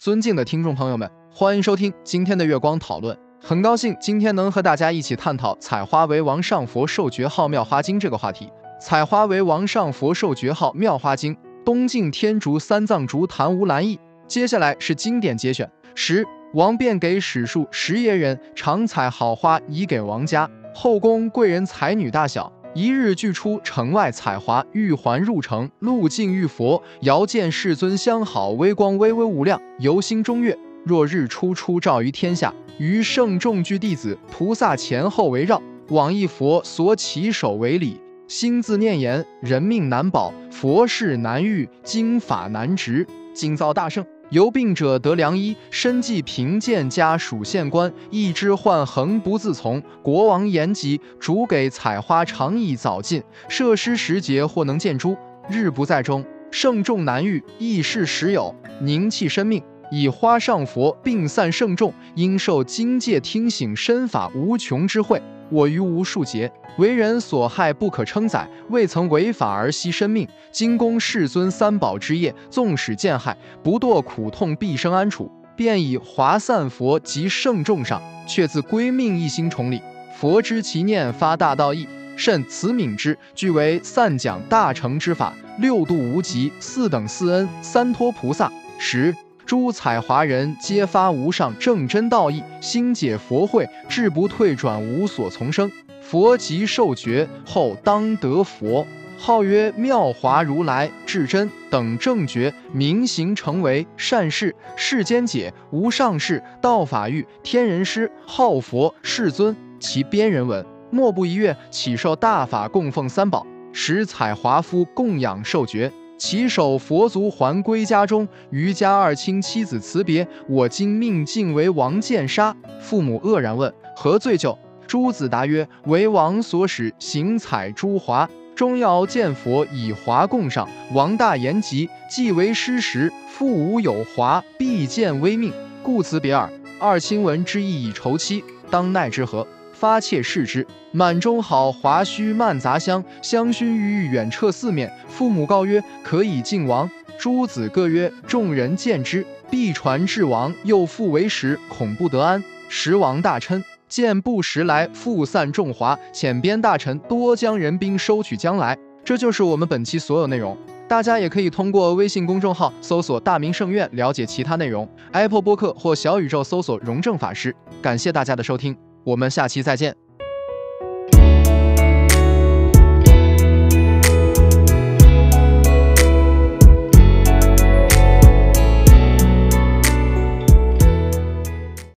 尊敬的听众朋友们，欢迎收听今天的月光讨论。很高兴今天能和大家一起探讨“采花为王上佛授爵号妙花经”这个话题。“采花为王上佛授爵号妙花经”，东晋天竺三藏竹昙无兰译。接下来是经典节选。十王便给史树十爷人常采好花以给王家后宫贵人才女大小。一日俱出城外采花，玉环入城，路径遇佛，遥见世尊相好，微光微微无量，游心中月，若日初出照于天下。于圣众聚弟子菩萨前后围绕，往一佛所起手为礼，心自念言：人命难保，佛事难遇，经法难执，今造大圣。有病者得良医，身既贫贱，家属县官，一知患恒不自从。国王言疾，主给采花长以早尽。设施时节，或能见诸日不在中，圣众难遇，亦是时有凝气生命，以花上佛，病散圣众，应受经界听醒身法无穷之慧。我于无数劫为人所害，不可称载，未曾违法而惜生命。今攻世尊三宝之业，纵使见害，不堕苦痛，毕生安处。便以华散佛及圣众上，却自归命一心崇礼。佛知其念发大道义，甚慈悯之，具为散讲大成之法，六度无极，四等四恩，三托菩萨十。诸采华人皆发无上正真道义，心解佛慧，志不退转，无所从生。佛即受觉后，当得佛，号曰妙华如来，至真等正觉，明行成为善事，世间解无上士，道法欲天人师，号佛世尊。其边人闻，莫不一跃，起受大法供奉三宝，使采华夫供养受觉。起手佛足还归家中，余家二亲妻子辞别，我今命尽为王剑杀。父母愕然问何罪疚？诸子答曰：为王所使行采诸华，终要见佛以华供上。王大言疾，既为师时，父无有华，必见微命，故辞别耳。二亲闻之意以酬妻，当奈之何？发妾视之，满中好华须漫杂香，香薰郁郁远彻四面。父母告曰：“可以敬王。”诸子各曰：“众人见之，必传至王。”又复为食，恐不得安。时王大嗔，见不时来，复散众华，遣边大臣多将人兵收取将来。这就是我们本期所有内容。大家也可以通过微信公众号搜索“大明圣院”了解其他内容。Apple 播客或小宇宙搜索“荣正法师”。感谢大家的收听。我们下期再见。